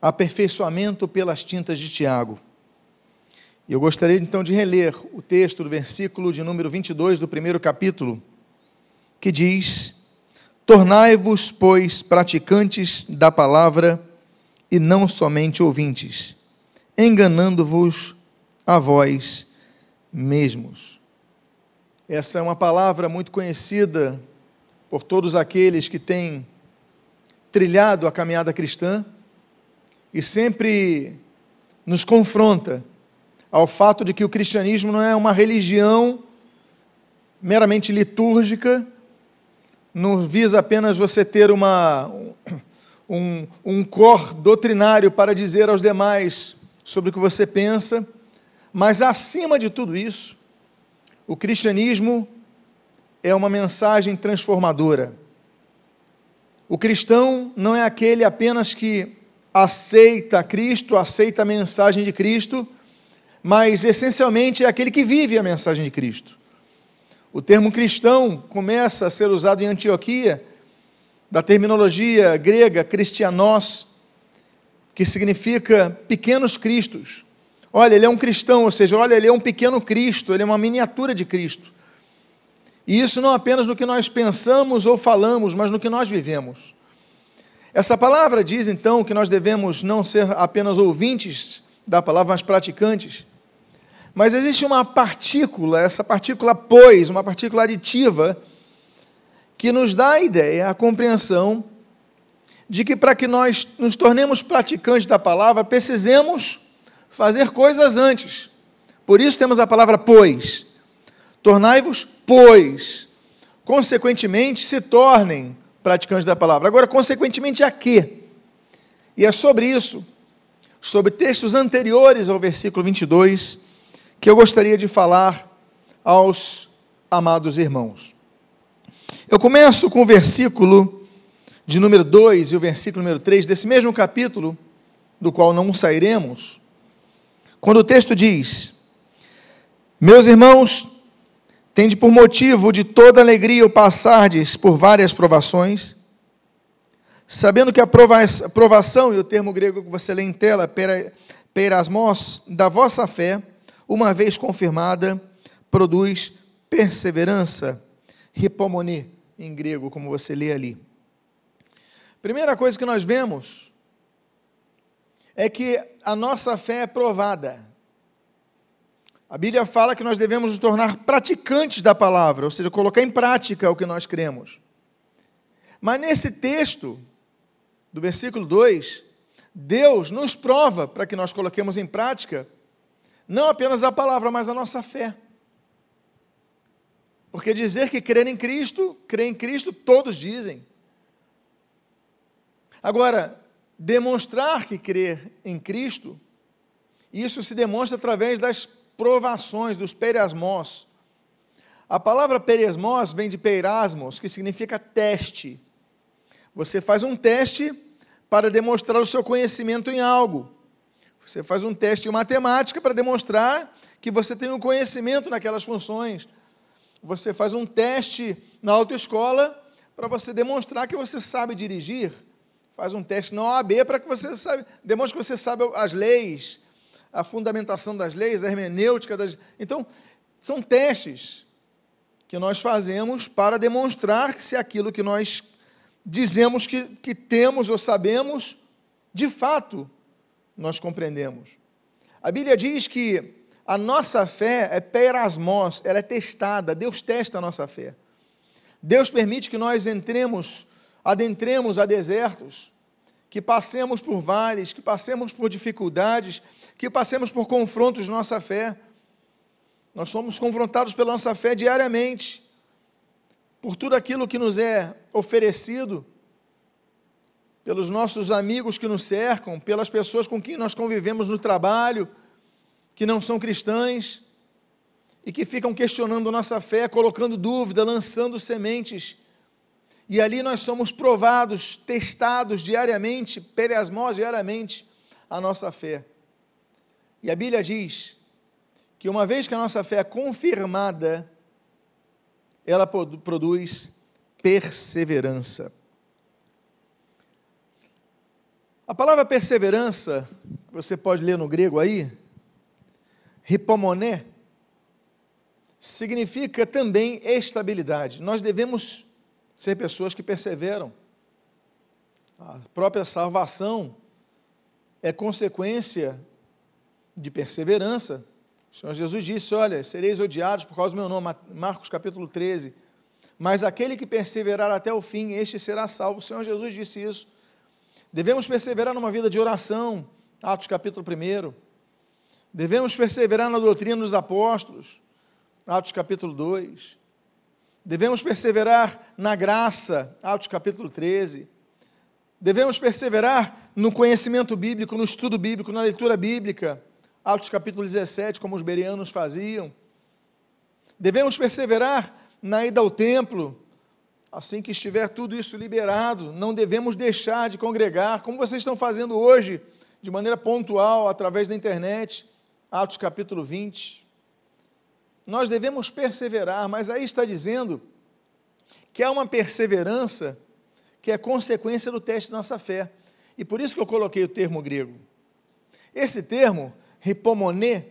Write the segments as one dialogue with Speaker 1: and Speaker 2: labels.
Speaker 1: aperfeiçoamento pelas tintas de Tiago. Eu gostaria então de reler o texto do versículo de número 22 do primeiro capítulo, que diz: Tornai-vos, pois, praticantes da palavra e não somente ouvintes, enganando-vos a vós mesmos. Essa é uma palavra muito conhecida por todos aqueles que têm trilhado a caminhada cristã e sempre nos confronta ao fato de que o cristianismo não é uma religião meramente litúrgica, não visa apenas você ter uma, um, um cor doutrinário para dizer aos demais sobre o que você pensa, mas acima de tudo isso, o cristianismo é uma mensagem transformadora. O cristão não é aquele apenas que aceita Cristo, aceita a mensagem de Cristo, mas essencialmente é aquele que vive a mensagem de Cristo. O termo cristão começa a ser usado em Antioquia, da terminologia grega cristianos, que significa pequenos cristos. Olha, ele é um cristão, ou seja, olha, ele é um pequeno Cristo, ele é uma miniatura de Cristo. E isso não apenas no que nós pensamos ou falamos, mas no que nós vivemos. Essa palavra diz então que nós devemos não ser apenas ouvintes da palavra, mas praticantes. Mas existe uma partícula, essa partícula pois, uma partícula aditiva, que nos dá a ideia, a compreensão de que para que nós nos tornemos praticantes da palavra, precisemos fazer coisas antes. Por isso temos a palavra pois. Tornai-vos, pois. Consequentemente, se tornem praticantes da palavra. Agora, consequentemente, a quê? E é sobre isso, sobre textos anteriores ao versículo 22, que eu gostaria de falar aos amados irmãos. Eu começo com o versículo de número 2 e o versículo número 3 desse mesmo capítulo, do qual não sairemos, quando o texto diz: Meus irmãos, tende por motivo de toda alegria o passardes por várias provações, sabendo que a provação, e o termo grego que você lê em tela, perasmos, da vossa fé, uma vez confirmada, produz perseverança, hipomone, em grego, como você lê ali. Primeira coisa que nós vemos é que a nossa fé é provada. A Bíblia fala que nós devemos nos tornar praticantes da palavra, ou seja, colocar em prática o que nós cremos. Mas nesse texto, do versículo 2, Deus nos prova para que nós coloquemos em prática não apenas a palavra, mas a nossa fé. Porque dizer que crer em Cristo, crer em Cristo, todos dizem. Agora, demonstrar que crer em Cristo, isso se demonstra através das provações, dos perasmos. A palavra peresmos vem de peirasmos, que significa teste. Você faz um teste para demonstrar o seu conhecimento em algo. Você faz um teste em matemática para demonstrar que você tem um conhecimento naquelas funções. Você faz um teste na autoescola para você demonstrar que você sabe dirigir. Faz um teste na OAB para que você demonstre que você sabe as leis, a fundamentação das leis, a hermenêutica das. Então, são testes que nós fazemos para demonstrar se aquilo que nós dizemos que, que temos ou sabemos, de fato, nós compreendemos. A Bíblia diz que a nossa fé é perasmos, ela é testada, Deus testa a nossa fé. Deus permite que nós entremos, adentremos a desertos, que passemos por vales, que passemos por dificuldades, que passemos por confrontos de nossa fé. Nós somos confrontados pela nossa fé diariamente, por tudo aquilo que nos é oferecido, pelos nossos amigos que nos cercam, pelas pessoas com quem nós convivemos no trabalho, que não são cristãs e que ficam questionando nossa fé, colocando dúvida, lançando sementes e ali nós somos provados, testados diariamente, periasmos diariamente, a nossa fé. E a Bíblia diz que uma vez que a nossa fé é confirmada, ela produz perseverança. A palavra perseverança, você pode ler no grego aí, hipomoné, significa também estabilidade. Nós devemos ser pessoas que perseveram. A própria salvação é consequência de perseverança. O Senhor Jesus disse: Olha, sereis odiados por causa do meu nome, Marcos capítulo 13. Mas aquele que perseverar até o fim, este será salvo. O Senhor Jesus disse isso. Devemos perseverar numa vida de oração, Atos capítulo 1. Devemos perseverar na doutrina dos apóstolos, Atos capítulo 2. Devemos perseverar na graça, Atos capítulo 13. Devemos perseverar no conhecimento bíblico, no estudo bíblico, na leitura bíblica, Atos capítulo 17, como os bereanos faziam. Devemos perseverar na ida ao templo, assim que estiver tudo isso liberado, não devemos deixar de congregar, como vocês estão fazendo hoje, de maneira pontual, através da internet, Atos capítulo 20. Nós devemos perseverar, mas aí está dizendo que há uma perseverança que é consequência do teste da nossa fé. E por isso que eu coloquei o termo grego. Esse termo, hipomoné,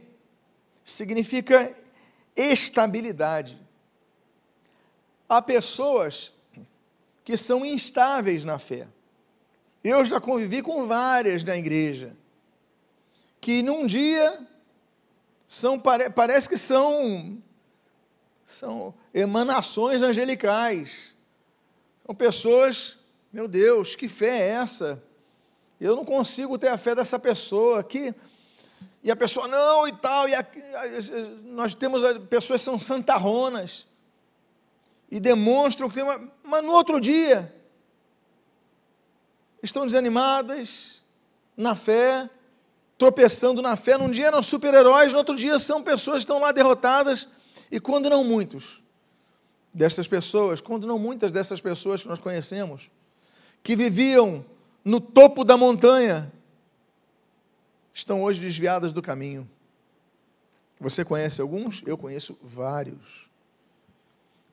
Speaker 1: significa estabilidade. Há pessoas que são instáveis na fé. Eu já convivi com várias na igreja, que num dia são, parece que são, são emanações angelicais. São pessoas, meu Deus, que fé é essa? Eu não consigo ter a fé dessa pessoa. Que, e a pessoa, não, e tal. E a, nós temos pessoas que são santarronas e demonstram que tem uma. Mas no outro dia, estão desanimadas na fé, tropeçando na fé. Num dia eram super-heróis, no outro dia são pessoas que estão lá derrotadas. E quando não muitos dessas pessoas, quando não muitas dessas pessoas que nós conhecemos, que viviam no topo da montanha, estão hoje desviadas do caminho. Você conhece alguns? Eu conheço vários.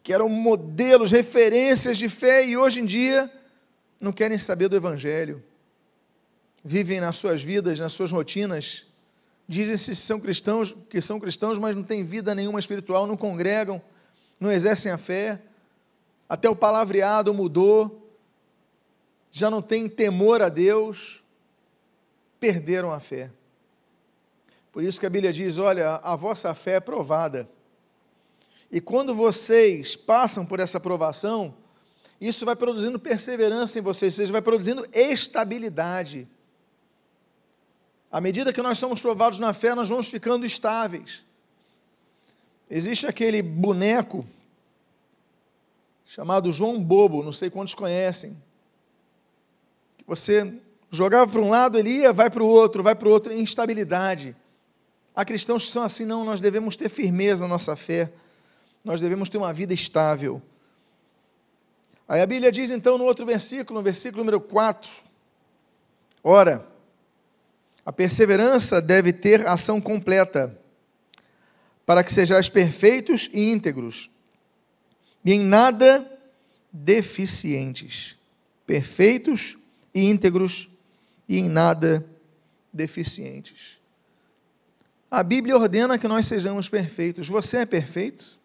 Speaker 1: Que eram modelos, referências de fé e hoje em dia não querem saber do Evangelho vivem nas suas vidas, nas suas rotinas, dizem-se são cristãos, que são cristãos, mas não têm vida nenhuma espiritual, não congregam, não exercem a fé, até o palavreado mudou, já não têm temor a Deus, perderam a fé. Por isso que a Bíblia diz: olha, a vossa fé é provada. E quando vocês passam por essa provação, isso vai produzindo perseverança em vocês, ou seja, vai produzindo estabilidade. À medida que nós somos provados na fé, nós vamos ficando estáveis. Existe aquele boneco chamado João Bobo, não sei quantos conhecem. Você jogava para um lado, ele ia, vai para o outro, vai para o outro, instabilidade. Há cristãos que são assim, não, nós devemos ter firmeza na nossa fé, nós devemos ter uma vida estável. Aí a Bíblia diz então no outro versículo, no versículo número 4, ora, a perseverança deve ter ação completa, para que sejais perfeitos e íntegros, e em nada deficientes. Perfeitos e íntegros, e em nada deficientes. A Bíblia ordena que nós sejamos perfeitos. Você é perfeito?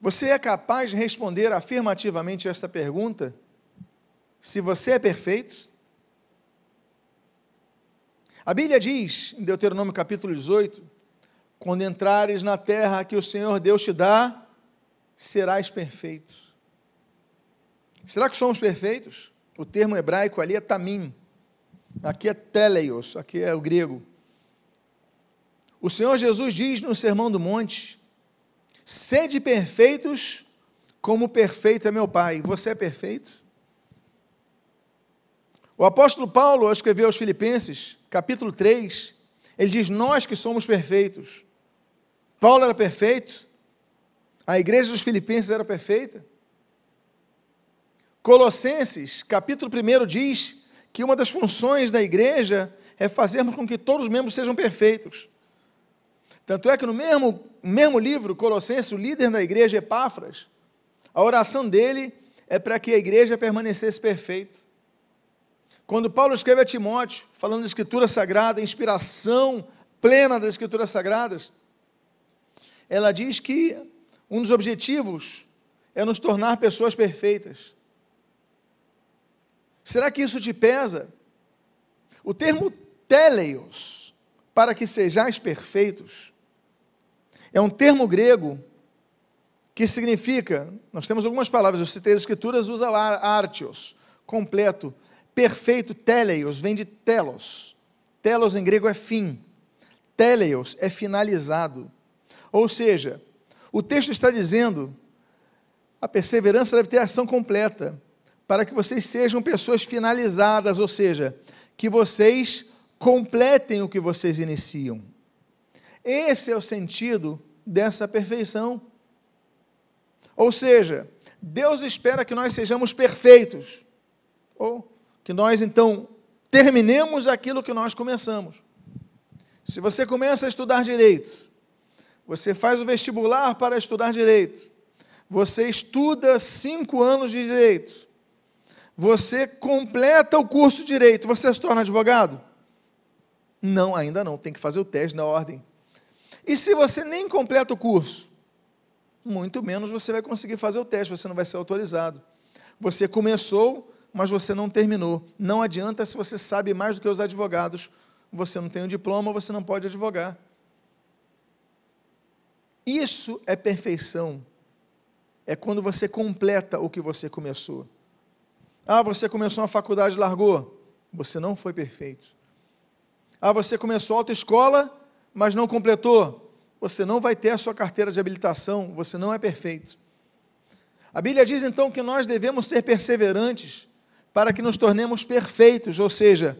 Speaker 1: Você é capaz de responder afirmativamente esta pergunta? Se você é perfeito? A Bíblia diz, em Deuteronômio capítulo 18, quando entrares na terra que o Senhor Deus te dá, serás perfeito. Será que somos perfeitos? O termo hebraico ali é tamim. Aqui é teleios, aqui é o grego. O Senhor Jesus diz no Sermão do Monte: Sede perfeitos, como perfeito é meu Pai. Você é perfeito? O apóstolo Paulo escreveu aos Filipenses, capítulo 3, ele diz: Nós que somos perfeitos. Paulo era perfeito, a igreja dos Filipenses era perfeita. Colossenses, capítulo 1, diz que uma das funções da igreja é fazermos com que todos os membros sejam perfeitos. Tanto é que no mesmo, mesmo livro, Colossenses, o líder da igreja, Epáfras, a oração dele é para que a igreja permanecesse perfeita. Quando Paulo escreve a Timóteo, falando da Escritura Sagrada, inspiração plena das Escrituras Sagradas, ela diz que um dos objetivos é nos tornar pessoas perfeitas. Será que isso te pesa? O termo teleios, para que sejais perfeitos, é um termo grego que significa, nós temos algumas palavras, eu citei as escrituras, usa artios, completo, perfeito, teleios, vem de telos. Telos em grego é fim. Teleios é finalizado. Ou seja, o texto está dizendo, a perseverança deve ter ação completa, para que vocês sejam pessoas finalizadas, ou seja, que vocês completem o que vocês iniciam. Esse é o sentido dessa perfeição. Ou seja, Deus espera que nós sejamos perfeitos, ou que nós então terminemos aquilo que nós começamos. Se você começa a estudar direito, você faz o vestibular para estudar direito, você estuda cinco anos de direito, você completa o curso de direito, você se torna advogado? Não, ainda não, tem que fazer o teste na ordem. E se você nem completa o curso? Muito menos você vai conseguir fazer o teste, você não vai ser autorizado. Você começou, mas você não terminou. Não adianta se você sabe mais do que os advogados, você não tem um diploma, você não pode advogar. Isso é perfeição. É quando você completa o que você começou. Ah, você começou uma faculdade e largou. Você não foi perfeito. Ah, você começou a autoescola, mas não completou. Você não vai ter a sua carteira de habilitação, você não é perfeito. A Bíblia diz então que nós devemos ser perseverantes para que nos tornemos perfeitos, ou seja,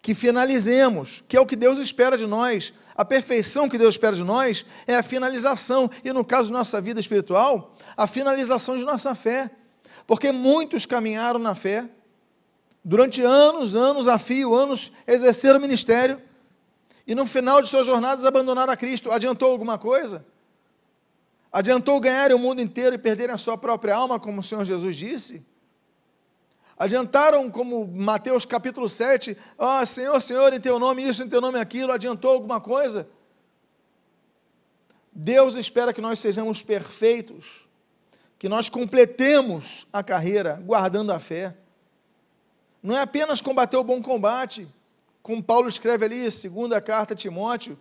Speaker 1: que finalizemos, que é o que Deus espera de nós. A perfeição que Deus espera de nós é a finalização, e no caso da nossa vida espiritual, a finalização de nossa fé. Porque muitos caminharam na fé, durante anos, anos a fio, anos exerceram ministério, e no final de suas jornadas abandonaram a Cristo. Adiantou alguma coisa? Adiantou ganhar o mundo inteiro e perder a sua própria alma, como o Senhor Jesus disse? Adiantaram, como Mateus capítulo 7, ó oh, Senhor, Senhor, em teu nome isso, em teu nome aquilo, adiantou alguma coisa? Deus espera que nós sejamos perfeitos, que nós completemos a carreira guardando a fé. Não é apenas combater o bom combate, como Paulo escreve ali, segunda carta a Timóteo,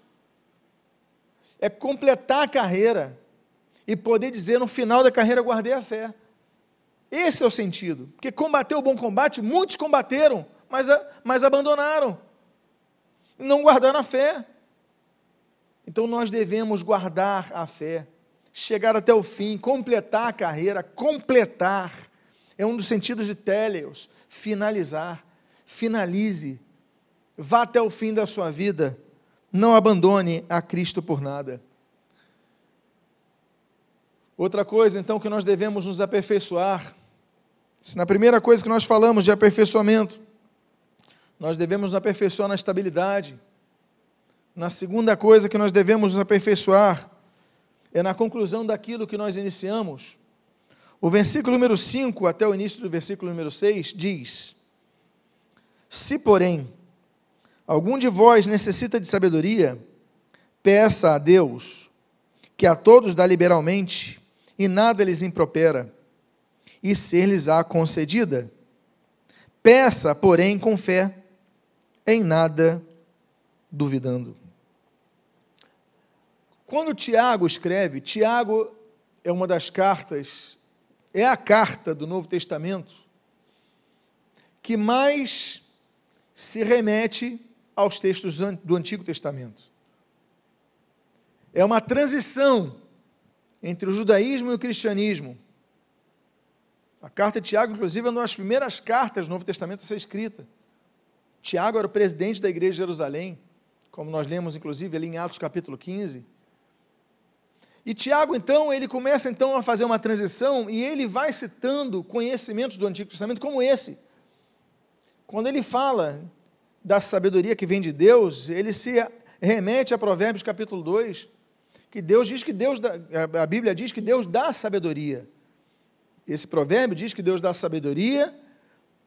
Speaker 1: é completar a carreira e poder dizer no final da carreira guardei a fé. Esse é o sentido. Porque combater o bom combate, muitos combateram, mas, mas abandonaram. Não guardaram a fé. Então nós devemos guardar a fé, chegar até o fim, completar a carreira, completar. É um dos sentidos de teleos, finalizar. Finalize vá até o fim da sua vida, não abandone a Cristo por nada. Outra coisa, então, que nós devemos nos aperfeiçoar, se na primeira coisa que nós falamos de aperfeiçoamento, nós devemos nos aperfeiçoar na estabilidade. Na segunda coisa que nós devemos nos aperfeiçoar é na conclusão daquilo que nós iniciamos. O versículo número 5 até o início do versículo número 6 diz: Se, porém, algum de vós necessita de sabedoria, peça a Deus, que a todos dá liberalmente, e nada lhes impropera, e ser-lhes-á concedida. Peça, porém, com fé, em nada duvidando. Quando Tiago escreve, Tiago é uma das cartas, é a carta do Novo Testamento que mais se remete aos textos do Antigo Testamento. É uma transição entre o judaísmo e o cristianismo. A carta de Tiago, inclusive, é uma das primeiras cartas do Novo Testamento a ser escrita. Tiago era o presidente da igreja de Jerusalém, como nós lemos, inclusive, ali em Atos capítulo 15. E Tiago, então, ele começa então a fazer uma transição e ele vai citando conhecimentos do Antigo Testamento como esse. Quando ele fala da sabedoria que vem de Deus, ele se remete a Provérbios capítulo 2, que Deus diz que Deus a Bíblia diz que Deus dá sabedoria. Esse provérbio diz que Deus dá sabedoria,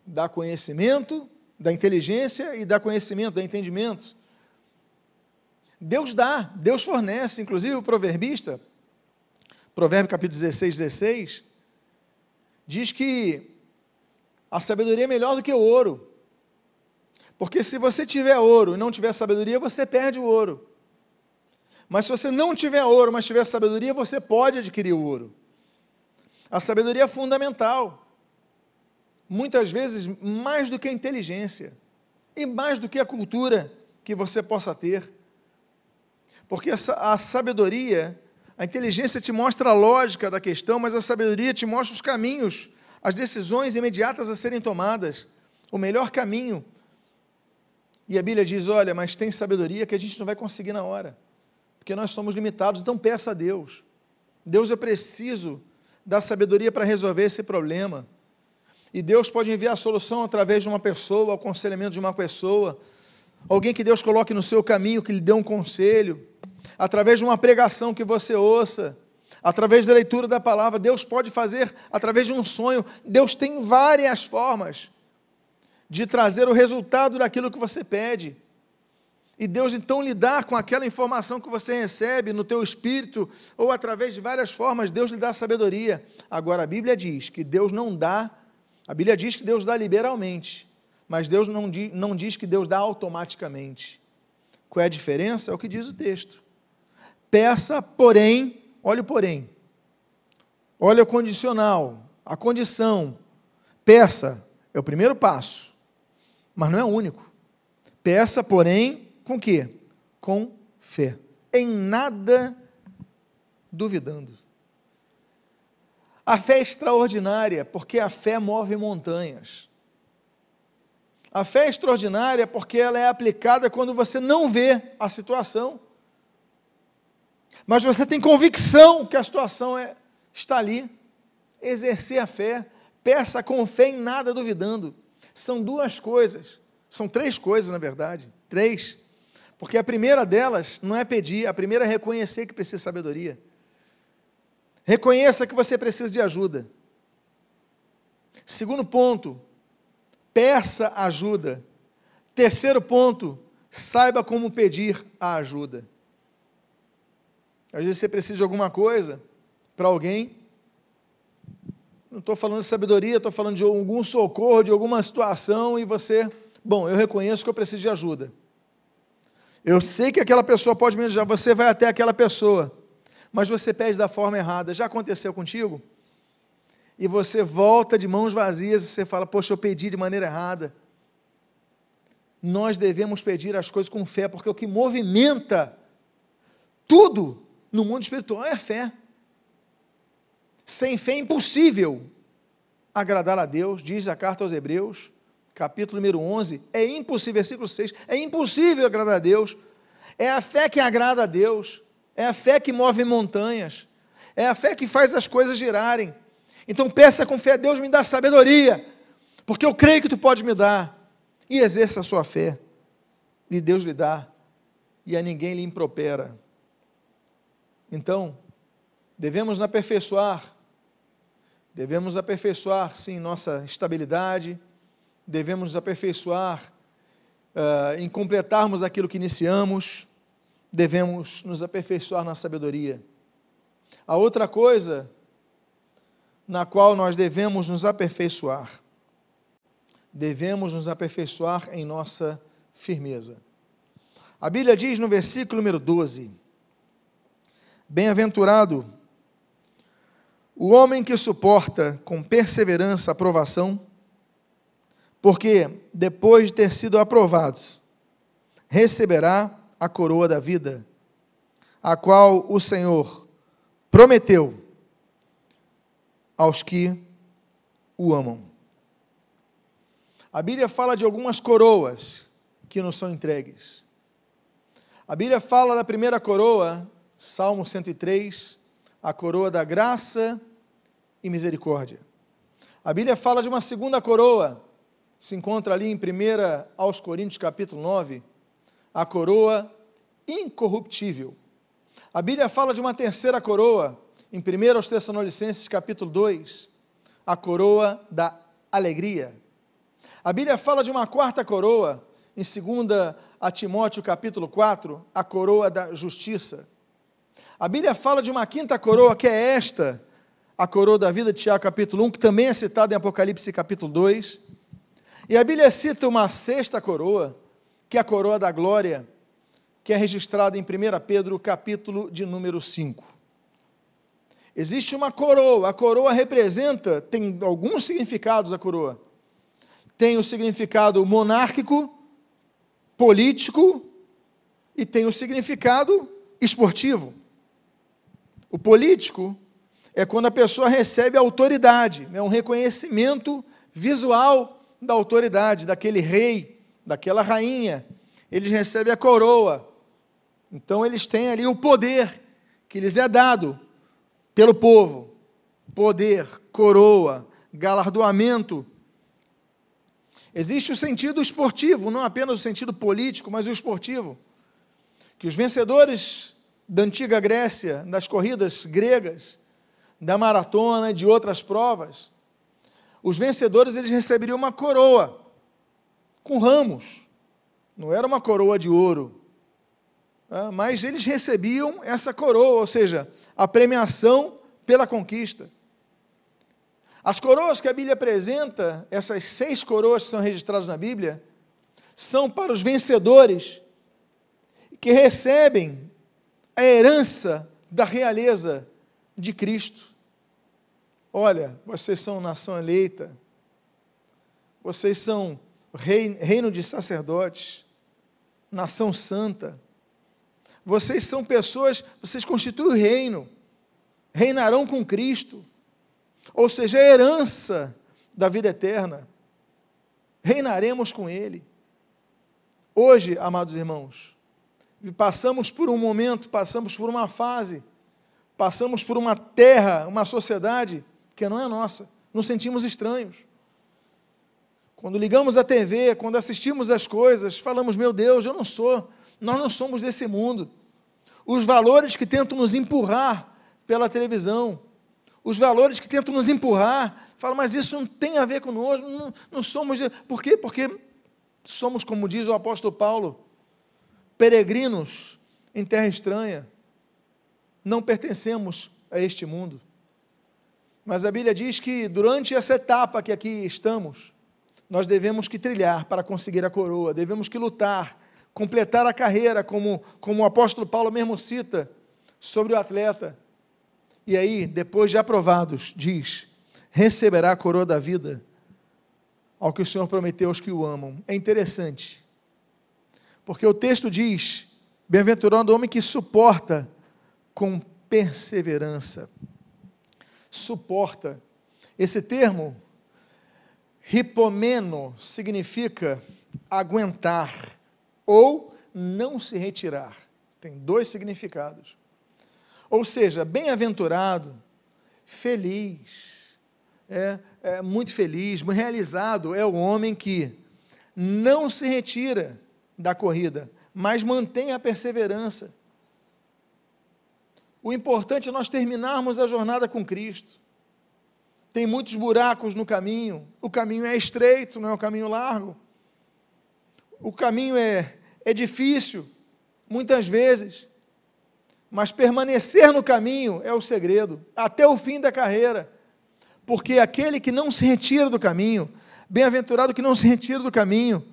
Speaker 1: dá conhecimento, da inteligência e da conhecimento, da entendimento. Deus dá, Deus fornece, inclusive o proverbista, Provérbio capítulo 16, 16, diz que a sabedoria é melhor do que o ouro. Porque se você tiver ouro e não tiver sabedoria, você perde o ouro. Mas se você não tiver ouro, mas tiver sabedoria, você pode adquirir o ouro. A sabedoria é fundamental. Muitas vezes mais do que a inteligência e mais do que a cultura que você possa ter. Porque a sabedoria, a inteligência te mostra a lógica da questão, mas a sabedoria te mostra os caminhos, as decisões imediatas a serem tomadas, o melhor caminho. E a Bíblia diz: olha, mas tem sabedoria que a gente não vai conseguir na hora porque nós somos limitados, então peça a Deus. Deus, eu preciso da sabedoria para resolver esse problema. E Deus pode enviar a solução através de uma pessoa, aconselhamento de uma pessoa, alguém que Deus coloque no seu caminho, que lhe dê um conselho, através de uma pregação que você ouça, através da leitura da palavra. Deus pode fazer através de um sonho. Deus tem várias formas de trazer o resultado daquilo que você pede. E Deus então lidar com aquela informação que você recebe no teu espírito ou através de várias formas, Deus lhe dá sabedoria. Agora a Bíblia diz que Deus não dá, a Bíblia diz que Deus dá liberalmente, mas Deus não, não diz que Deus dá automaticamente. Qual é a diferença? É o que diz o texto. Peça, porém, olha o porém. Olha o condicional, a condição. Peça é o primeiro passo, mas não é o único. Peça, porém, com que? Com fé. Em nada duvidando. A fé é extraordinária, porque a fé move montanhas. A fé é extraordinária porque ela é aplicada quando você não vê a situação. Mas você tem convicção que a situação é, está ali. Exercer a fé, peça com fé em nada duvidando. São duas coisas, são três coisas na verdade, três. Porque a primeira delas não é pedir, a primeira é reconhecer que precisa de sabedoria. Reconheça que você precisa de ajuda. Segundo ponto, peça ajuda. Terceiro ponto, saiba como pedir a ajuda. Às vezes você precisa de alguma coisa para alguém. Não estou falando de sabedoria, estou falando de algum socorro, de alguma situação, e você, bom, eu reconheço que eu preciso de ajuda. Eu sei que aquela pessoa pode me ajudar, você vai até aquela pessoa, mas você pede da forma errada. Já aconteceu contigo? E você volta de mãos vazias e você fala: Poxa, eu pedi de maneira errada. Nós devemos pedir as coisas com fé, porque o que movimenta tudo no mundo espiritual é a fé. Sem fé é impossível agradar a Deus, diz a carta aos Hebreus capítulo número 11, é impossível, versículo 6, é impossível agradar a Deus. É a fé que agrada a Deus, é a fé que move montanhas, é a fé que faz as coisas girarem. Então peça com fé, Deus me dá sabedoria, porque eu creio que tu pode me dar. E exerça a sua fé, e Deus lhe dá, e a ninguém lhe impropera. Então, devemos aperfeiçoar, devemos aperfeiçoar, sim, nossa estabilidade, devemos nos aperfeiçoar uh, em completarmos aquilo que iniciamos, devemos nos aperfeiçoar na sabedoria. A outra coisa na qual nós devemos nos aperfeiçoar, devemos nos aperfeiçoar em nossa firmeza. A Bíblia diz no versículo número 12: Bem-aventurado o homem que suporta com perseverança a provação, porque depois de ter sido aprovado, receberá a coroa da vida, a qual o Senhor prometeu aos que o amam. A Bíblia fala de algumas coroas que nos são entregues. A Bíblia fala da primeira coroa, Salmo 103, a coroa da graça e misericórdia. A Bíblia fala de uma segunda coroa, se encontra ali em 1 aos Coríntios capítulo 9, a coroa incorruptível. A Bíblia fala de uma terceira coroa, em 1 aos Tessalonicenses capítulo 2, a coroa da alegria. A Bíblia fala de uma quarta coroa, em 2 a Timóteo capítulo 4, a coroa da justiça. A Bíblia fala de uma quinta coroa, que é esta, a coroa da vida Tiago capítulo 1, que também é citada em Apocalipse capítulo 2. E a Bíblia cita uma sexta coroa, que é a coroa da glória, que é registrada em 1 Pedro capítulo de número 5. Existe uma coroa, a coroa representa, tem alguns significados a coroa. Tem o significado monárquico, político e tem o significado esportivo. O político é quando a pessoa recebe autoridade, é um reconhecimento visual da autoridade, daquele rei, daquela rainha. Eles recebem a coroa. Então eles têm ali o poder que lhes é dado pelo povo. Poder, coroa, galardoamento. Existe o sentido esportivo, não apenas o sentido político, mas o esportivo. Que os vencedores da antiga Grécia, das corridas gregas, da maratona e de outras provas, os vencedores eles receberiam uma coroa com ramos. Não era uma coroa de ouro, ah, mas eles recebiam essa coroa, ou seja, a premiação pela conquista. As coroas que a Bíblia apresenta, essas seis coroas que são registradas na Bíblia, são para os vencedores que recebem a herança da realeza de Cristo. Olha, vocês são nação eleita, vocês são reino de sacerdotes, nação santa vocês são pessoas, vocês constituem o reino, reinarão com Cristo, ou seja, a herança da vida eterna. Reinaremos com Ele. Hoje, amados irmãos, passamos por um momento, passamos por uma fase, passamos por uma terra, uma sociedade que não é nossa, nos sentimos estranhos. Quando ligamos a TV, quando assistimos as coisas, falamos: Meu Deus, eu não sou nós não somos desse mundo. Os valores que tentam nos empurrar pela televisão, os valores que tentam nos empurrar, falam, mas isso não tem a ver conosco, não, não somos. Por quê? Porque somos, como diz o apóstolo Paulo, peregrinos em terra estranha. Não pertencemos a este mundo. Mas a Bíblia diz que durante essa etapa que aqui estamos, nós devemos que trilhar para conseguir a coroa, devemos que lutar completar a carreira, como, como o apóstolo Paulo mesmo cita sobre o atleta. E aí, depois de aprovados, diz: receberá a coroa da vida ao que o Senhor prometeu aos que o amam. É interessante, porque o texto diz: bem-aventurado o homem que suporta com perseverança. Suporta. Esse termo, ripomeno, significa aguentar ou não se retirar. Tem dois significados. Ou seja, bem-aventurado, feliz, é, é, muito feliz, muito realizado é o homem que não se retira da corrida, mas mantém a perseverança. O importante é nós terminarmos a jornada com Cristo. Tem muitos buracos no caminho, o caminho é estreito, não é um caminho largo. O caminho é é difícil, muitas vezes, mas permanecer no caminho é o segredo, até o fim da carreira, porque aquele que não se retira do caminho, bem-aventurado que não se retira do caminho,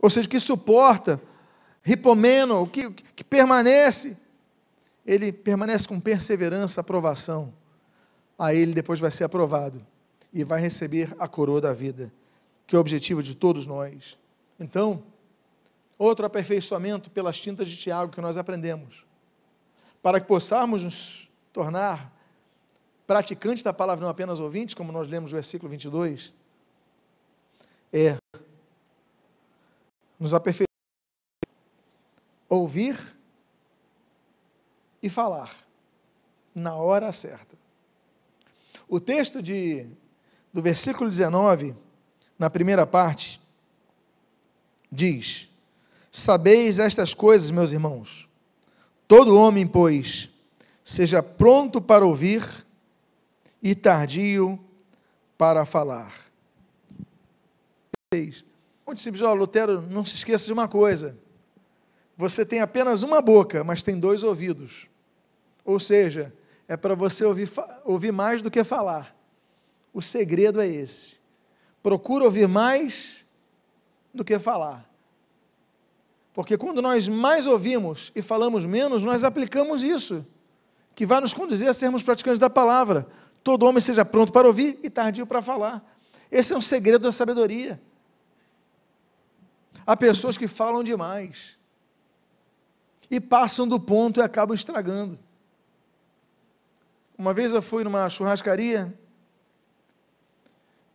Speaker 1: ou seja, que suporta, ripomeno, que, que permanece, ele permanece com perseverança, aprovação, a ele depois vai ser aprovado e vai receber a coroa da vida, que é o objetivo de todos nós. Então, outro aperfeiçoamento pelas tintas de Tiago que nós aprendemos, para que possamos nos tornar praticantes da palavra, não apenas ouvintes, como nós lemos no versículo 22, é nos aperfeiçoar, ouvir e falar na hora certa. O texto de, do versículo 19, na primeira parte, diz: Sabeis estas coisas, meus irmãos. Todo homem, pois, seja pronto para ouvir e tardio para falar Muito simples, ó, Lutero, não se esqueça de uma coisa. Você tem apenas uma boca, mas tem dois ouvidos. Ou seja, é para você ouvir, ouvir mais do que falar. O segredo é esse. Procura ouvir mais do que falar. Porque quando nós mais ouvimos e falamos menos, nós aplicamos isso, que vai nos conduzir a sermos praticantes da palavra. Todo homem seja pronto para ouvir e tardio para falar. Esse é um segredo da sabedoria. Há pessoas que falam demais e passam do ponto e acabam estragando. Uma vez eu fui numa churrascaria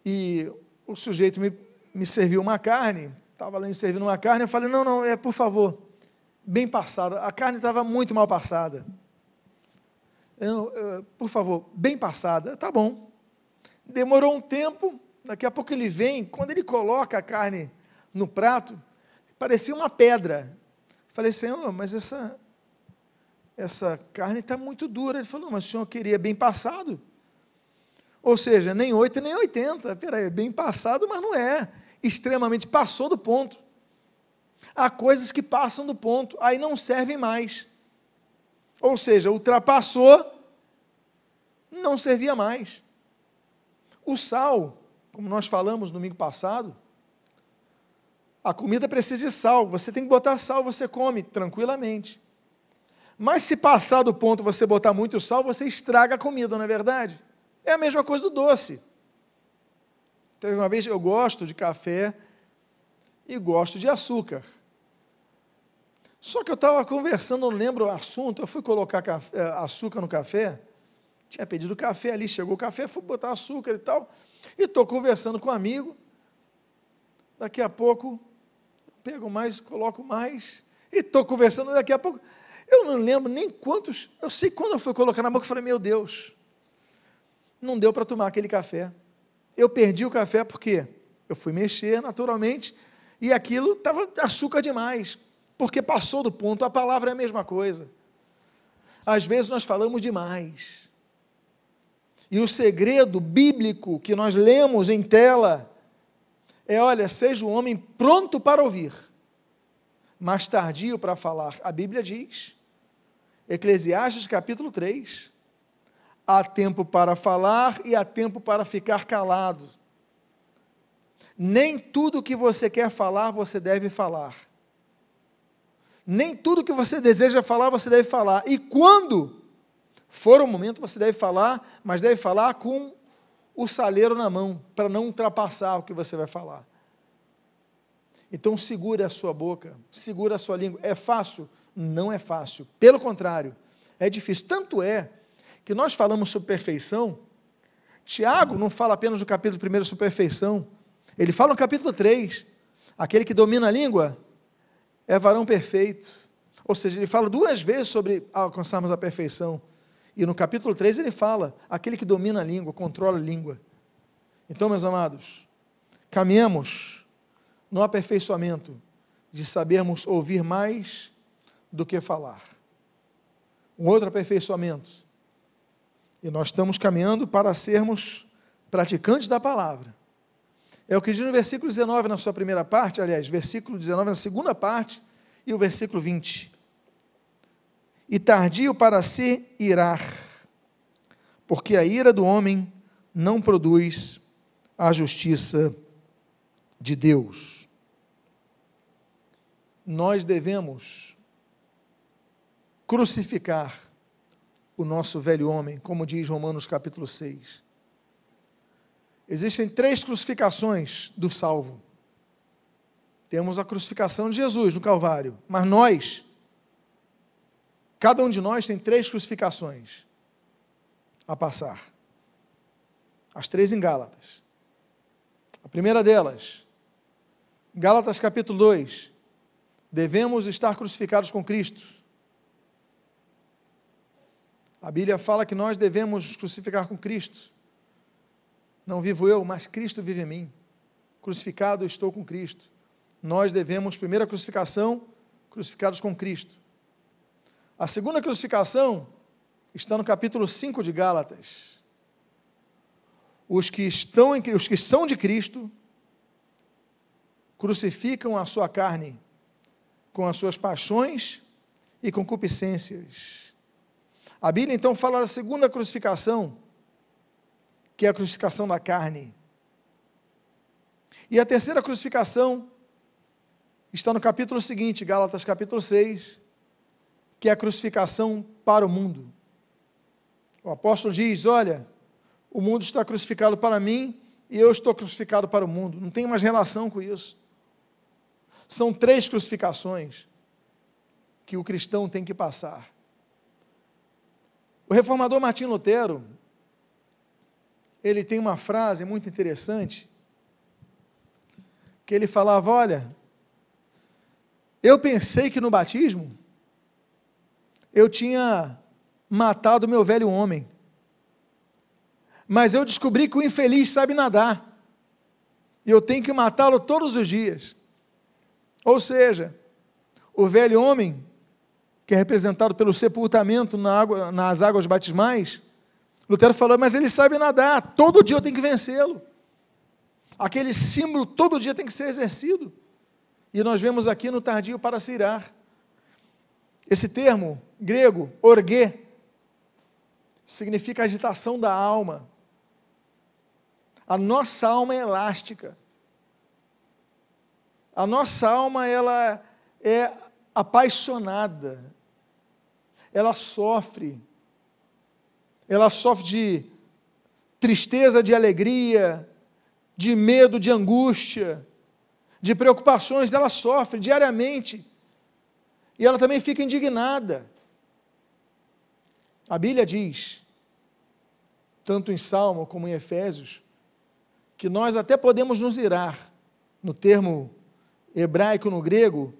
Speaker 1: e o sujeito me, me serviu uma carne, estava lá servindo uma carne, eu falei, não, não, é por favor, bem passada. A carne estava muito mal passada. Eu, eu, por favor, bem passada. Tá bom. Demorou um tempo, daqui a pouco ele vem, quando ele coloca a carne no prato, parecia uma pedra. Falei, Senhor, mas essa, essa carne está muito dura. Ele falou, mas o senhor queria bem passado. Ou seja, nem 8 nem 80. Peraí, é bem passado, mas não é. Extremamente passou do ponto. Há coisas que passam do ponto, aí não servem mais. Ou seja, ultrapassou, não servia mais. O sal, como nós falamos no domingo passado, a comida precisa de sal, você tem que botar sal, você come tranquilamente. Mas se passar do ponto você botar muito sal, você estraga a comida, não é verdade? É a mesma coisa do doce. Teve uma vez, eu gosto de café e gosto de açúcar. Só que eu estava conversando, não lembro o assunto, eu fui colocar café, eh, açúcar no café, tinha pedido café ali, chegou o café, fui botar açúcar e tal, e estou conversando com um amigo, daqui a pouco, pego mais, coloco mais, e estou conversando, daqui a pouco, eu não lembro nem quantos, eu sei quando eu fui colocar na boca, eu falei, meu Deus, não deu para tomar aquele café. Eu perdi o café porque eu fui mexer naturalmente e aquilo estava açúcar demais, porque passou do ponto. A palavra é a mesma coisa. Às vezes nós falamos demais. E o segredo bíblico que nós lemos em tela é: olha, seja o homem pronto para ouvir, mas tardio para falar. A Bíblia diz, Eclesiastes capítulo 3, há tempo para falar e há tempo para ficar calado. Nem tudo que você quer falar, você deve falar. Nem tudo que você deseja falar, você deve falar. E quando for o momento, você deve falar, mas deve falar com o saleiro na mão, para não ultrapassar o que você vai falar. Então, segure a sua boca, segura a sua língua. É fácil? Não é fácil. Pelo contrário, é difícil. Tanto é que nós falamos sobre perfeição, Tiago não fala apenas no capítulo 1 sobre perfeição, ele fala no capítulo 3, aquele que domina a língua é varão perfeito. Ou seja, ele fala duas vezes sobre alcançarmos a perfeição. E no capítulo 3 ele fala, aquele que domina a língua, controla a língua. Então, meus amados, caminhamos no aperfeiçoamento de sabermos ouvir mais do que falar. Um outro aperfeiçoamento e nós estamos caminhando para sermos praticantes da palavra. É o que diz no versículo 19, na sua primeira parte, aliás, versículo 19 na segunda parte, e o versículo 20. E tardio para se irar, porque a ira do homem não produz a justiça de Deus. Nós devemos crucificar o nosso velho homem, como diz Romanos capítulo 6. Existem três crucificações do salvo. Temos a crucificação de Jesus no Calvário, mas nós, cada um de nós tem três crucificações a passar. As três em Gálatas. A primeira delas, Gálatas capítulo 2, devemos estar crucificados com Cristo a Bíblia fala que nós devemos crucificar com Cristo. Não vivo eu, mas Cristo vive em mim. Crucificado estou com Cristo. Nós devemos, primeira crucificação, crucificados com Cristo. A segunda crucificação está no capítulo 5 de Gálatas. Os que estão em, os que são de Cristo crucificam a sua carne com as suas paixões e concupiscências. A Bíblia então fala da segunda crucificação, que é a crucificação da carne. E a terceira crucificação está no capítulo seguinte, Gálatas capítulo 6, que é a crucificação para o mundo. O apóstolo diz: Olha, o mundo está crucificado para mim e eu estou crucificado para o mundo. Não tem mais relação com isso. São três crucificações que o cristão tem que passar. O reformador Martim Lutero, ele tem uma frase muito interessante, que ele falava: Olha, eu pensei que no batismo eu tinha matado meu velho homem, mas eu descobri que o infeliz sabe nadar, e eu tenho que matá-lo todos os dias. Ou seja, o velho homem, que é representado pelo sepultamento na água, nas águas batismais, Lutero falou, mas ele sabe nadar, todo dia eu tenho que vencê-lo. Aquele símbolo todo dia tem que ser exercido. E nós vemos aqui no tardio para se irar. Esse termo grego, orgue, significa agitação da alma. A nossa alma é elástica. A nossa alma ela é apaixonada. Ela sofre. Ela sofre de tristeza, de alegria, de medo, de angústia, de preocupações, ela sofre diariamente. E ela também fica indignada. A Bíblia diz, tanto em Salmo como em Efésios, que nós até podemos nos irar, no termo hebraico, no grego,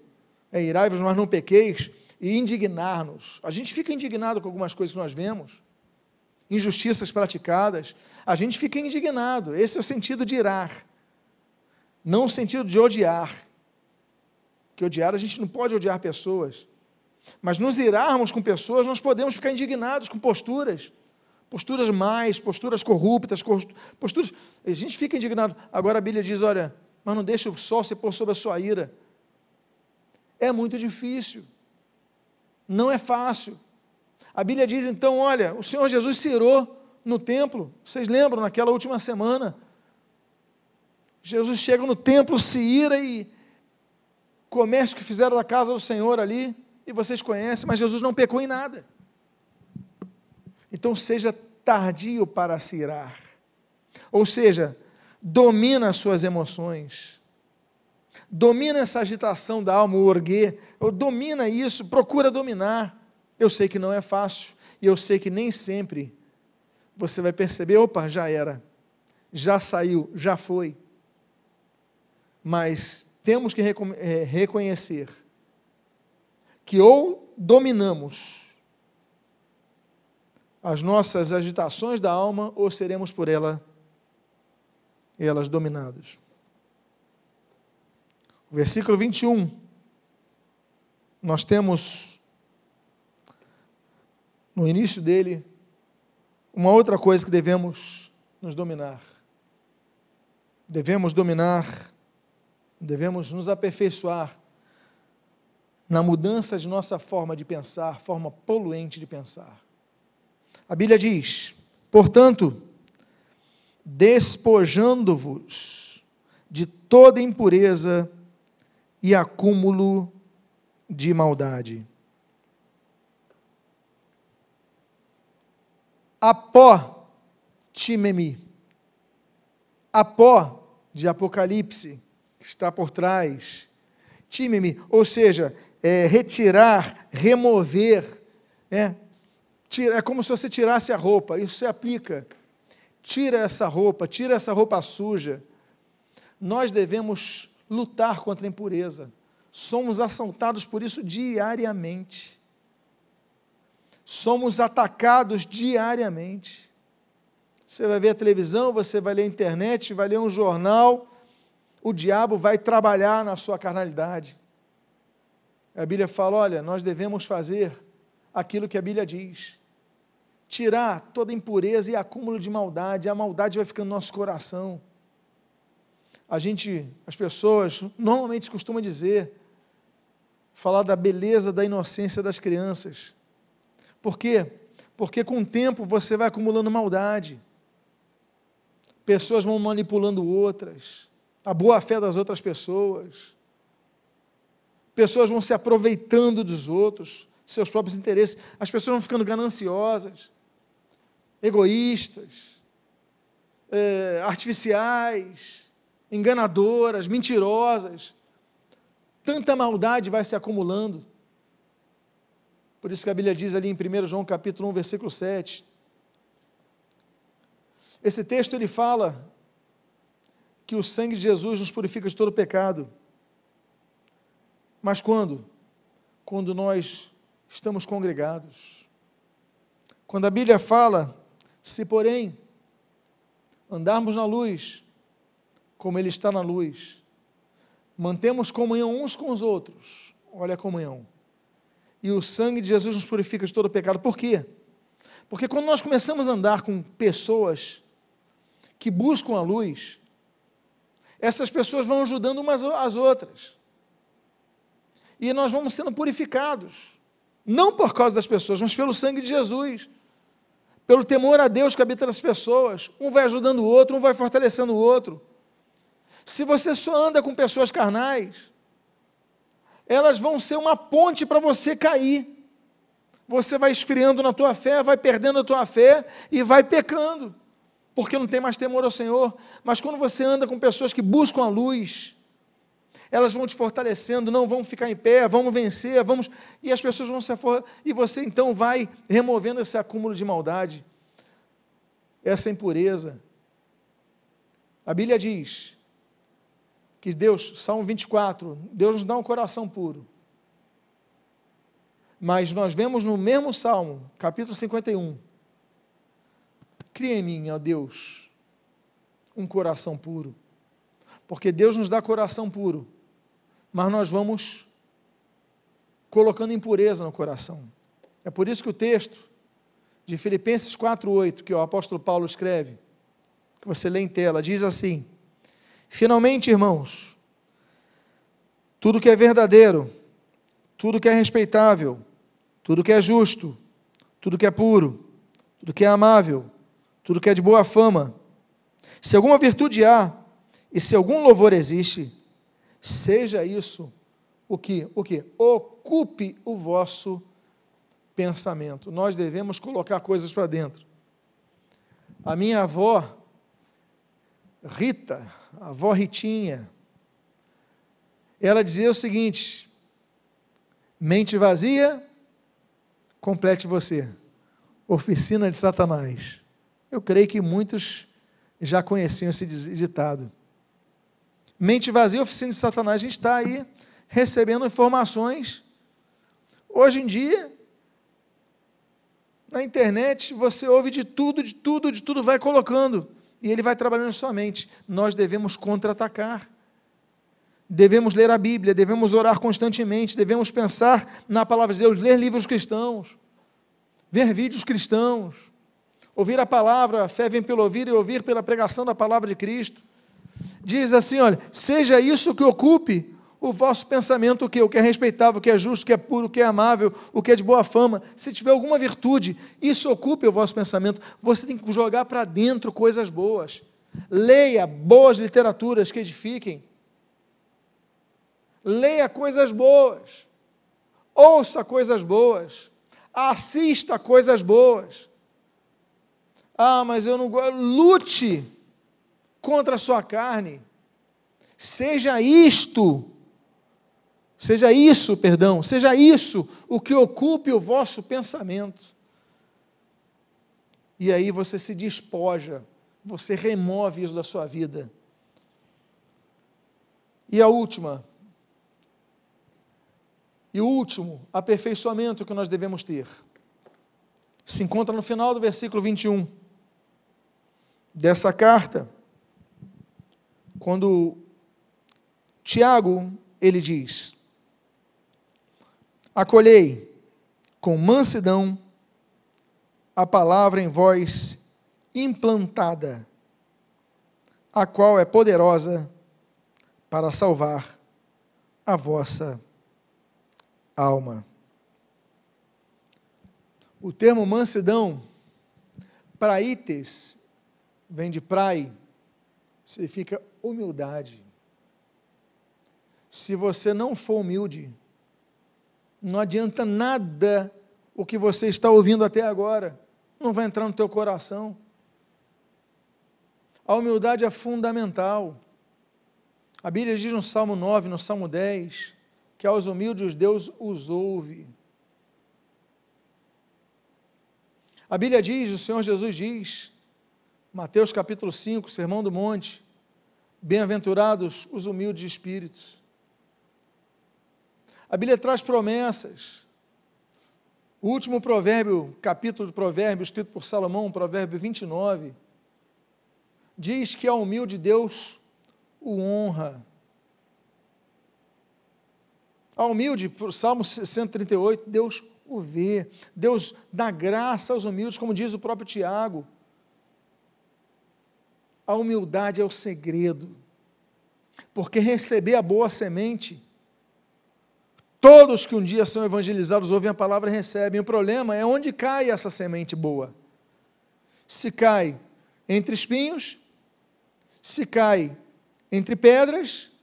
Speaker 1: é irai-vos, mas não pequeis, e indignar-nos. A gente fica indignado com algumas coisas que nós vemos, injustiças praticadas, a gente fica indignado. Esse é o sentido de irar, não o sentido de odiar. Que odiar, a gente não pode odiar pessoas, mas nos irarmos com pessoas, nós podemos ficar indignados com posturas, posturas mais, posturas corruptas, posturas. A gente fica indignado. Agora a Bíblia diz: olha, mas não deixe o sol se pôr sobre a sua ira. É muito difícil, não é fácil. A Bíblia diz então: olha, o Senhor Jesus se irou no templo, vocês lembram naquela última semana? Jesus chega no templo, se ira e comércio que fizeram da casa do Senhor ali, e vocês conhecem, mas Jesus não pecou em nada. Então seja tardio para se irar. Ou seja, domina as suas emoções. Domina essa agitação da alma, o orguê, domina isso, procura dominar. Eu sei que não é fácil, e eu sei que nem sempre você vai perceber, opa, já era, já saiu, já foi. Mas temos que é, reconhecer que ou dominamos as nossas agitações da alma, ou seremos por ela elas dominadas. Versículo 21, nós temos no início dele, uma outra coisa que devemos nos dominar. Devemos dominar, devemos nos aperfeiçoar na mudança de nossa forma de pensar, forma poluente de pensar. A Bíblia diz: portanto, despojando-vos de toda impureza e acúmulo de maldade apó timemi. Apó de Apocalipse, que está por trás. Timemi, ou seja, é, retirar, remover. É, tira, é como se você tirasse a roupa, isso se aplica. Tira essa roupa, tira essa roupa suja. Nós devemos lutar contra a impureza. Somos assaltados por isso diariamente somos atacados diariamente. Você vai ver a televisão, você vai ler a internet, vai ler um jornal, o diabo vai trabalhar na sua carnalidade. A Bíblia fala: olha, nós devemos fazer aquilo que a Bíblia diz. Tirar toda impureza e acúmulo de maldade, a maldade vai ficando no nosso coração. A gente, as pessoas normalmente costumam dizer, falar da beleza da inocência das crianças. Por quê? Porque com o tempo você vai acumulando maldade. Pessoas vão manipulando outras, a boa fé das outras pessoas. Pessoas vão se aproveitando dos outros, seus próprios interesses. As pessoas vão ficando gananciosas, egoístas, é, artificiais enganadoras, mentirosas. Tanta maldade vai se acumulando. Por isso que a Bíblia diz ali em 1 João capítulo 1, versículo 7. Esse texto ele fala que o sangue de Jesus nos purifica de todo pecado. Mas quando? Quando nós estamos congregados. Quando a Bíblia fala, se porém andarmos na luz, como Ele está na luz. Mantemos comunhão uns com os outros. Olha a comunhão. E o sangue de Jesus nos purifica de todo pecado. Por quê? Porque quando nós começamos a andar com pessoas que buscam a luz, essas pessoas vão ajudando umas às outras. E nós vamos sendo purificados. Não por causa das pessoas, mas pelo sangue de Jesus. Pelo temor a Deus que habita nas pessoas. Um vai ajudando o outro, um vai fortalecendo o outro. Se você só anda com pessoas carnais, elas vão ser uma ponte para você cair. Você vai esfriando na tua fé, vai perdendo a tua fé e vai pecando, porque não tem mais temor ao Senhor. Mas quando você anda com pessoas que buscam a luz, elas vão te fortalecendo, não vão ficar em pé, vamos vencer, vamos e as pessoas vão se e você então vai removendo esse acúmulo de maldade, essa impureza. A Bíblia diz que Deus, Salmo 24, Deus nos dá um coração puro. Mas nós vemos no mesmo Salmo, capítulo 51, cria em mim, ó Deus, um coração puro. Porque Deus nos dá coração puro, mas nós vamos colocando impureza no coração. É por isso que o texto de Filipenses 4:8, que o apóstolo Paulo escreve, que você lê em tela, diz assim: Finalmente, irmãos, tudo que é verdadeiro, tudo que é respeitável, tudo que é justo, tudo que é puro, tudo que é amável, tudo que é de boa fama, se alguma virtude há e se algum louvor existe, seja isso o que? O que? Ocupe o vosso pensamento. Nós devemos colocar coisas para dentro. A minha avó, Rita, a avó Ritinha, ela dizia o seguinte: mente vazia, complete você. Oficina de Satanás. Eu creio que muitos já conheciam esse ditado. Mente vazia, oficina de Satanás. A gente está aí recebendo informações. Hoje em dia, na internet, você ouve de tudo, de tudo, de tudo, vai colocando e ele vai trabalhando sua mente. Nós devemos contra-atacar. Devemos ler a Bíblia, devemos orar constantemente, devemos pensar na palavra de Deus, ler livros cristãos, ver vídeos cristãos, ouvir a palavra, a fé vem pelo ouvir e ouvir pela pregação da palavra de Cristo. Diz assim: olha, seja isso que ocupe o vosso pensamento o que? O que é respeitável, o que é justo, o que é puro, o que é amável, o que é de boa fama. Se tiver alguma virtude, isso ocupe o vosso pensamento. Você tem que jogar para dentro coisas boas. Leia boas literaturas que edifiquem. Leia coisas boas. Ouça coisas boas. Assista coisas boas. Ah, mas eu não gosto. Lute contra a sua carne. Seja isto Seja isso, perdão, seja isso o que ocupe o vosso pensamento. E aí você se despoja, você remove isso da sua vida. E a última, e o último aperfeiçoamento que nós devemos ter, se encontra no final do versículo 21 dessa carta, quando Tiago, ele diz: Acolhei com mansidão a palavra em vós implantada, a qual é poderosa para salvar a vossa alma. O termo mansidão, praites, vem de prai, significa humildade. Se você não for humilde, não adianta nada o que você está ouvindo até agora, não vai entrar no teu coração. A humildade é fundamental. A Bíblia diz no Salmo 9, no Salmo 10, que aos humildes Deus os ouve. A Bíblia diz, o Senhor Jesus diz, Mateus capítulo 5, Sermão do Monte, bem-aventurados os humildes de espírito. A Bíblia traz promessas. O último provérbio, capítulo de provérbios, escrito por Salomão, provérbio 29, diz que ao humilde Deus o honra. Ao humilde, Salmo 138, Deus o vê. Deus dá graça aos humildes, como diz o próprio Tiago. A humildade é o segredo, porque receber a boa semente, todos que um dia são evangelizados ouvem a palavra e recebem. O problema é onde cai essa semente boa. Se cai entre espinhos, se cai entre pedras,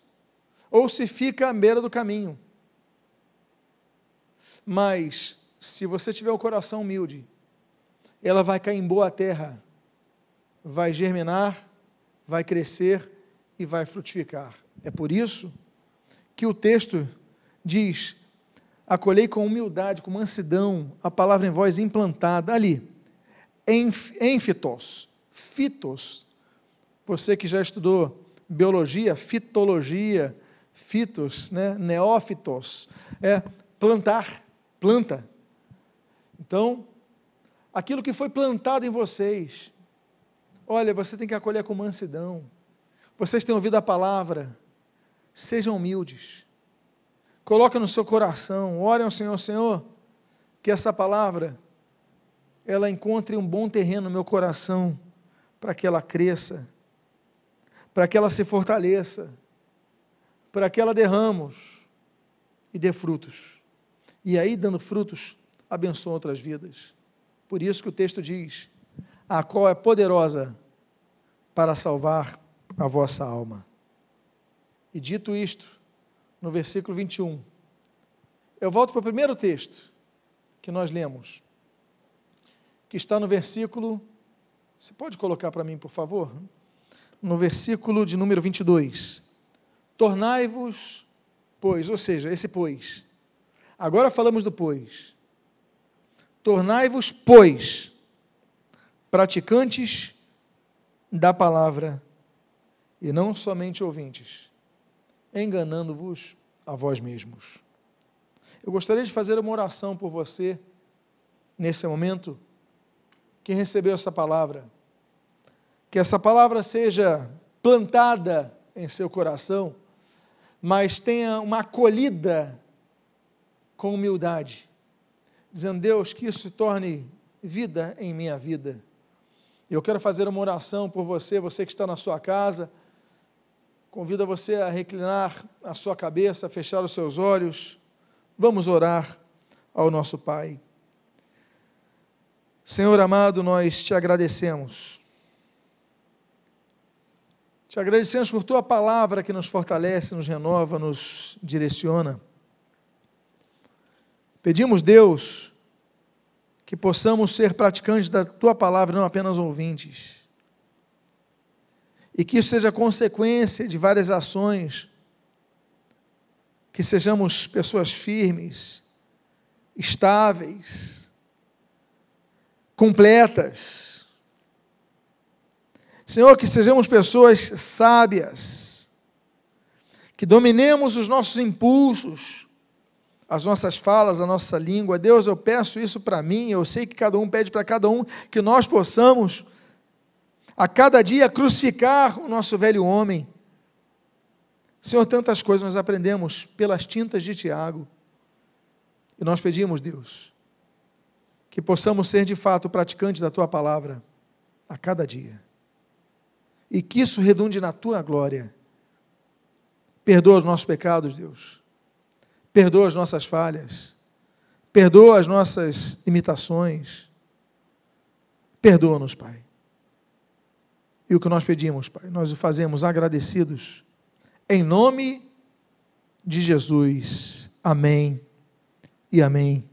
Speaker 1: ou se fica à beira do caminho. Mas, se você tiver o coração humilde, ela vai cair em boa terra, vai germinar, vai crescer e vai frutificar. É por isso que o texto diz: acolhei com humildade, com mansidão, a palavra em voz implantada ali, ênfitos, fitos. Você que já estudou biologia, fitologia, fitos, né, neófitos, é plantar planta. Então, aquilo que foi plantado em vocês, olha, você tem que acolher com mansidão. Vocês têm ouvido a palavra, sejam humildes. Coloca no seu coração, orem ao Senhor, Senhor, que essa palavra ela encontre um bom terreno no meu coração para que ela cresça, para que ela se fortaleça, para que ela derramos e dê frutos e aí, dando frutos, abençoa outras vidas. Por isso que o texto diz: a qual é poderosa para salvar a vossa alma. E dito isto, no versículo 21, eu volto para o primeiro texto que nós lemos, que está no versículo. Você pode colocar para mim, por favor? No versículo de número 22. Tornai-vos, pois, ou seja, esse pois, Agora falamos do pois. Tornai-vos, pois, praticantes da palavra e não somente ouvintes, enganando-vos a vós mesmos. Eu gostaria de fazer uma oração por você nesse momento, quem recebeu essa palavra. Que essa palavra seja plantada em seu coração, mas tenha uma acolhida com humildade, dizendo: Deus, que isso se torne vida em minha vida. Eu quero fazer uma oração por você, você que está na sua casa. Convido você a reclinar a sua cabeça, a fechar os seus olhos. Vamos orar ao nosso Pai. Senhor amado, nós te agradecemos. Te agradecemos por tua palavra que nos fortalece, nos renova, nos direciona. Pedimos, Deus, que possamos ser praticantes da tua palavra, não apenas ouvintes. E que isso seja consequência de várias ações, que sejamos pessoas firmes, estáveis, completas. Senhor, que sejamos pessoas sábias, que dominemos os nossos impulsos, as nossas falas, a nossa língua. Deus, eu peço isso para mim, eu sei que cada um pede para cada um, que nós possamos, a cada dia, crucificar o nosso velho homem. Senhor, tantas coisas nós aprendemos pelas tintas de Tiago. E nós pedimos, Deus, que possamos ser de fato praticantes da tua palavra a cada dia. E que isso redunde na tua glória. Perdoa os nossos pecados, Deus. Perdoa as nossas falhas. Perdoa as nossas imitações. Perdoa-nos, Pai. E o que nós pedimos, Pai, nós o fazemos agradecidos. Em nome de Jesus. Amém e amém.